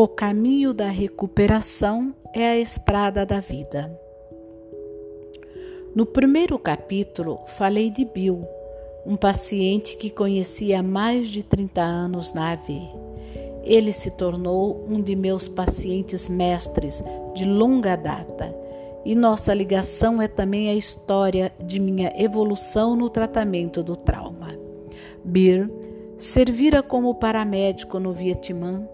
O caminho da recuperação é a estrada da vida. No primeiro capítulo, falei de Bill, um paciente que conhecia há mais de 30 anos na AV. Ele se tornou um de meus pacientes mestres de longa data e nossa ligação é também a história de minha evolução no tratamento do trauma. Beer servira como paramédico no Vietnã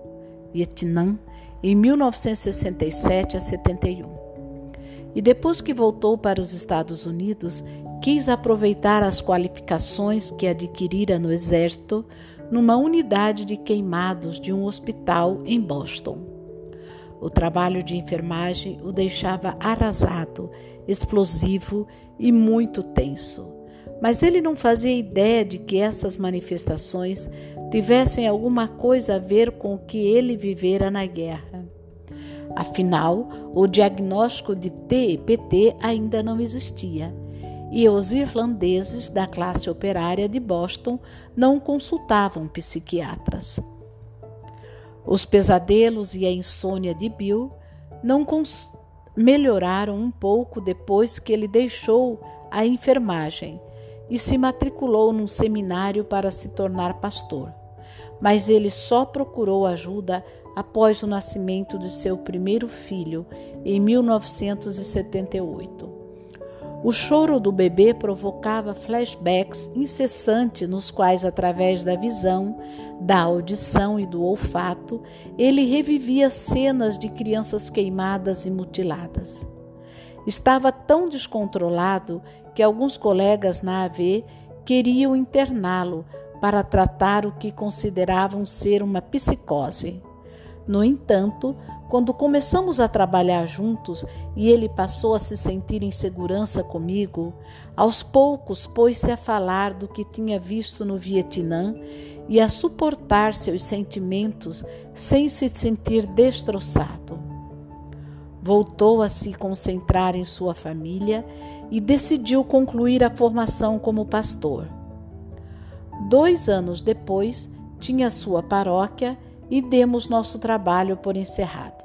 Vietnã em 1967 a 71. E depois que voltou para os Estados Unidos, quis aproveitar as qualificações que adquirira no Exército numa unidade de queimados de um hospital em Boston. O trabalho de enfermagem o deixava arrasado, explosivo e muito tenso. Mas ele não fazia ideia de que essas manifestações tivessem alguma coisa a ver com o que ele vivera na guerra. Afinal, o diagnóstico de TEPT ainda não existia e os irlandeses da classe operária de Boston não consultavam psiquiatras. Os pesadelos e a insônia de Bill não melhoraram um pouco depois que ele deixou a enfermagem e se matriculou num seminário para se tornar pastor. Mas ele só procurou ajuda após o nascimento de seu primeiro filho, em 1978. O choro do bebê provocava flashbacks incessantes, nos quais, através da visão, da audição e do olfato, ele revivia cenas de crianças queimadas e mutiladas. Estava tão descontrolado que alguns colegas na AV queriam interná-lo para tratar o que consideravam ser uma psicose. No entanto, quando começamos a trabalhar juntos e ele passou a se sentir em segurança comigo, aos poucos pôs-se a falar do que tinha visto no Vietnã e a suportar seus sentimentos sem se sentir destroçado voltou a se concentrar em sua família e decidiu concluir a formação como pastor. Dois anos depois, tinha sua paróquia e demos nosso trabalho por encerrado.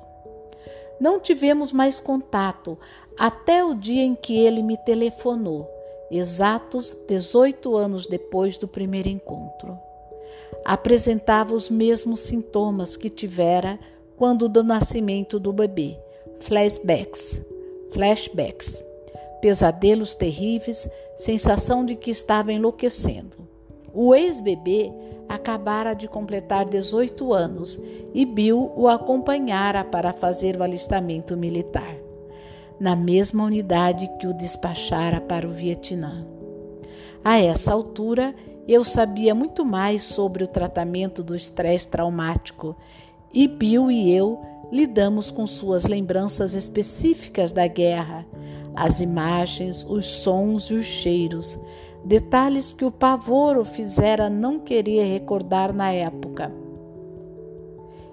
Não tivemos mais contato até o dia em que ele me telefonou, exatos 18 anos depois do primeiro encontro. Apresentava os mesmos sintomas que tivera quando do nascimento do bebê flashbacks, flashbacks, pesadelos terríveis, sensação de que estava enlouquecendo. O ex-bebê acabara de completar 18 anos e Bill o acompanhara para fazer o alistamento militar, na mesma unidade que o despachara para o Vietnã. A essa altura, eu sabia muito mais sobre o tratamento do estresse traumático e Bill e eu lidamos com suas lembranças específicas da guerra, as imagens, os sons e os cheiros, detalhes que o pavor o fizera não querer recordar na época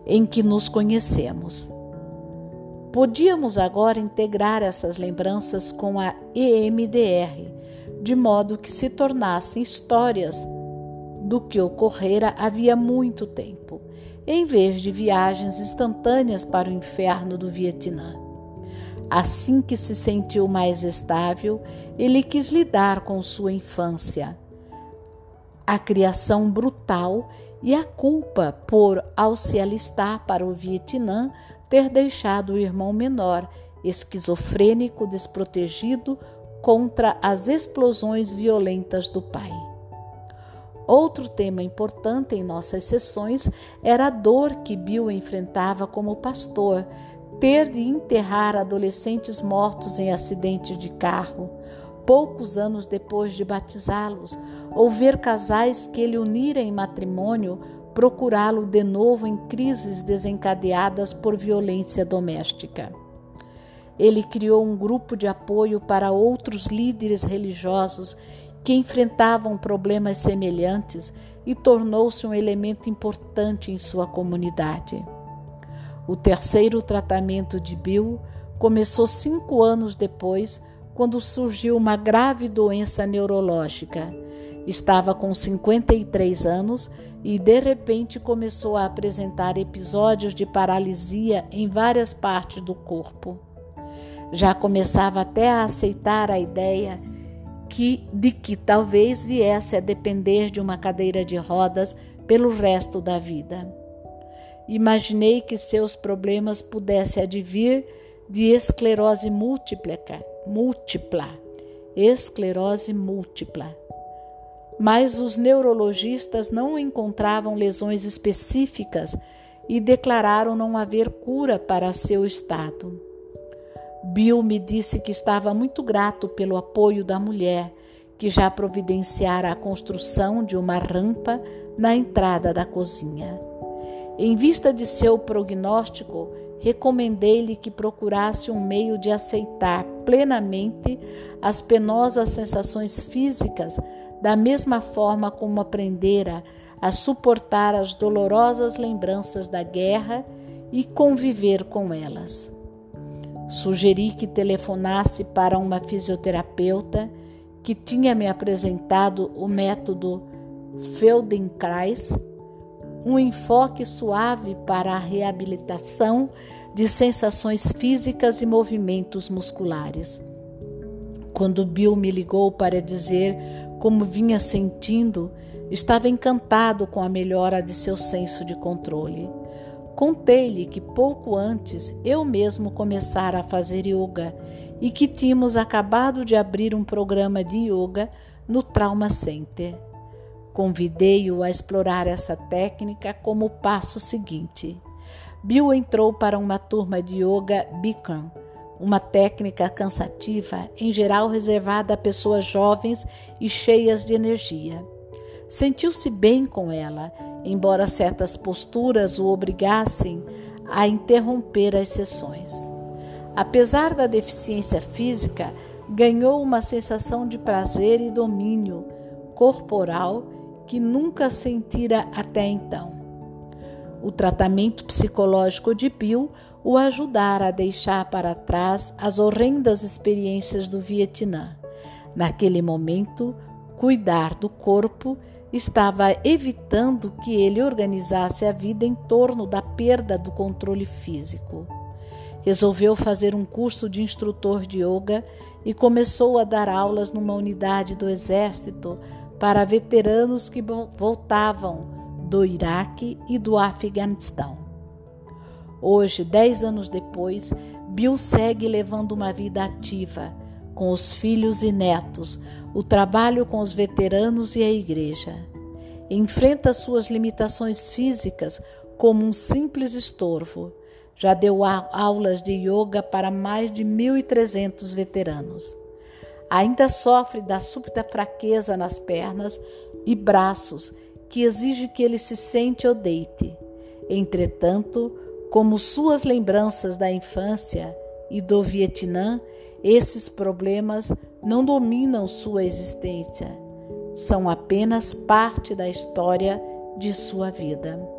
em que nos conhecemos. Podíamos agora integrar essas lembranças com a EMDR, de modo que se tornassem histórias do que ocorrera havia muito tempo em vez de viagens instantâneas para o inferno do Vietnã. Assim que se sentiu mais estável, ele quis lidar com sua infância, a criação brutal e a culpa por, ao se alistar para o Vietnã, ter deixado o irmão menor, esquizofrênico, desprotegido contra as explosões violentas do pai. Outro tema importante em nossas sessões era a dor que Bill enfrentava como pastor, ter de enterrar adolescentes mortos em acidentes de carro, poucos anos depois de batizá-los, ou ver casais que ele unira em matrimônio procurá-lo de novo em crises desencadeadas por violência doméstica. Ele criou um grupo de apoio para outros líderes religiosos que enfrentavam problemas semelhantes e tornou-se um elemento importante em sua comunidade. O terceiro tratamento de Bill começou cinco anos depois, quando surgiu uma grave doença neurológica. Estava com 53 anos e de repente começou a apresentar episódios de paralisia em várias partes do corpo. Já começava até a aceitar a ideia que, de que talvez viesse a depender de uma cadeira de rodas pelo resto da vida. Imaginei que seus problemas pudessem advir de esclerose múltipla, múltipla, esclerose múltipla. Mas os neurologistas não encontravam lesões específicas e declararam não haver cura para seu estado. Bill me disse que estava muito grato pelo apoio da mulher, que já providenciara a construção de uma rampa na entrada da cozinha. Em vista de seu prognóstico, recomendei-lhe que procurasse um meio de aceitar plenamente as penosas sensações físicas, da mesma forma como aprendera a suportar as dolorosas lembranças da guerra e conviver com elas. Sugeri que telefonasse para uma fisioterapeuta que tinha me apresentado o método Feldenkrais um enfoque suave para a reabilitação de sensações físicas e movimentos musculares. Quando Bill me ligou para dizer como vinha sentindo, estava encantado com a melhora de seu senso de controle. Contei-lhe que pouco antes eu mesmo começara a fazer yoga e que tínhamos acabado de abrir um programa de yoga no Trauma Center. Convidei-o a explorar essa técnica como passo seguinte. Bill entrou para uma turma de yoga Bikram, uma técnica cansativa, em geral reservada a pessoas jovens e cheias de energia. Sentiu-se bem com ela, embora certas posturas o obrigassem a interromper as sessões. Apesar da deficiência física, ganhou uma sensação de prazer e domínio corporal que nunca sentira até então. O tratamento psicológico de Bill o ajudara a deixar para trás as horrendas experiências do Vietnã. Naquele momento, cuidar do corpo estava evitando que ele organizasse a vida em torno da perda do controle físico. Resolveu fazer um curso de instrutor de yoga e começou a dar aulas numa unidade do exército para veteranos que voltavam do Iraque e do Afeganistão. Hoje, dez anos depois, Bill segue levando uma vida ativa, com os filhos e netos, o trabalho com os veteranos e a igreja. Enfrenta suas limitações físicas como um simples estorvo. Já deu aulas de yoga para mais de 1.300 veteranos. Ainda sofre da súbita fraqueza nas pernas e braços, que exige que ele se sente ou deite. Entretanto, como suas lembranças da infância e do Vietnã, esses problemas não dominam sua existência, são apenas parte da história de sua vida.